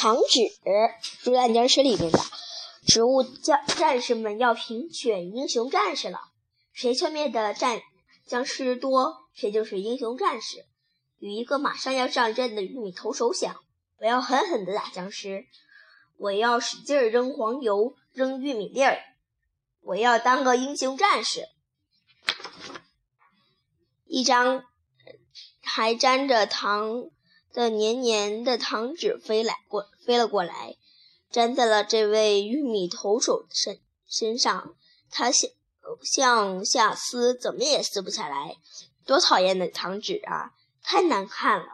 糖纸，朱丹僵尸里面的植物将战士们要评选英雄战士了，谁消灭的战僵尸多，谁就是英雄战士。与一个马上要上阵的玉米投手想：我要狠狠地打僵尸，我要使劲扔黄油、扔玉米粒儿，我要当个英雄战士。一张还沾着糖的黏黏的糖纸飞来过飞了过来，粘在了这位玉米投手身身上。他向向下撕，怎么也撕不下来。多讨厌的糖纸啊！太难看了，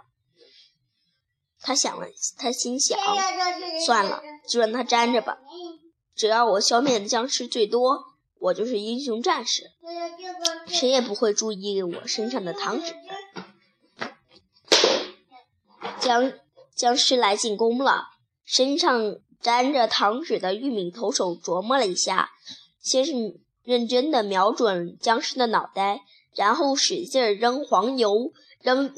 他想了，他心想：算了，就让它粘着吧。只要我消灭的僵尸最多，我就是英雄战士，谁也不会注意我身上的糖纸。僵僵尸来进攻了，身上沾着糖纸的玉米投手琢磨了一下，先是认真的瞄准僵尸的脑袋，然后使劲扔黄油。扔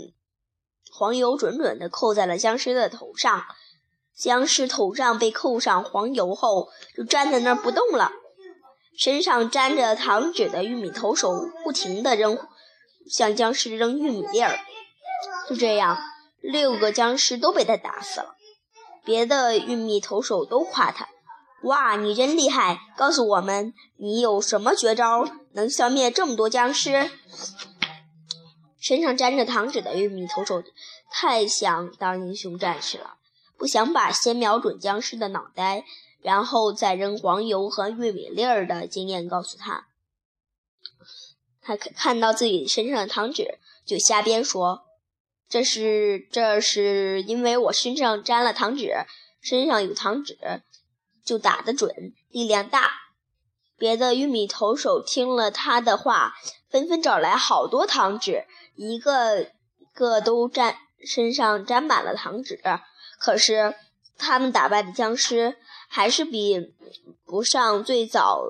黄油，准准地扣在了僵尸的头上。僵尸头上被扣上黄油后，就站在那儿不动了。身上沾着糖纸的玉米投手不停地扔，向僵尸扔玉米粒儿。就这样，六个僵尸都被他打死了。别的玉米投手都夸他：“哇，你真厉害！告诉我们，你有什么绝招，能消灭这么多僵尸？”身上沾着糖纸的玉米投手太想当英雄战士了，不想把先瞄准僵尸的脑袋，然后再扔黄油和玉米粒儿的经验告诉他。他看看到自己身上的糖纸，就瞎编说：“这是这是因为我身上沾了糖纸，身上有糖纸，就打得准，力量大。”别的玉米投手听了他的话，纷纷找来好多糖纸。一个个都沾身上沾满了糖纸，可是他们打败的僵尸还是比不上最早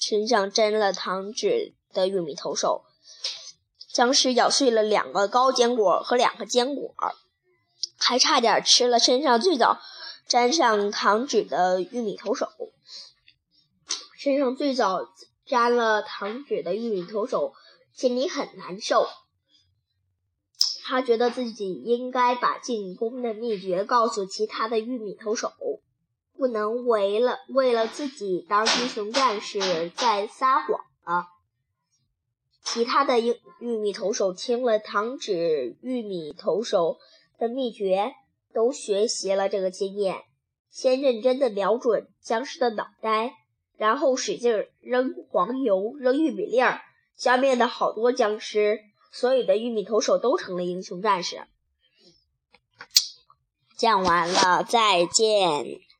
身上沾了糖纸的玉米投手。僵尸咬碎了两个高坚果和两个坚果，还差点吃了身上最早沾上糖纸的玉米投手。身上最早沾了糖纸的玉米投手心里很难受。他觉得自己应该把进攻的秘诀告诉其他的玉米投手，不能为了为了自己当英雄战士再撒谎了。其他的玉玉米投手听了糖纸玉米投手的秘诀，都学习了这个经验：先认真的瞄准僵尸的脑袋，然后使劲扔黄油、扔玉米粒儿，消灭了好多僵尸。所有的玉米投手都成了英雄战士。讲完了，再见。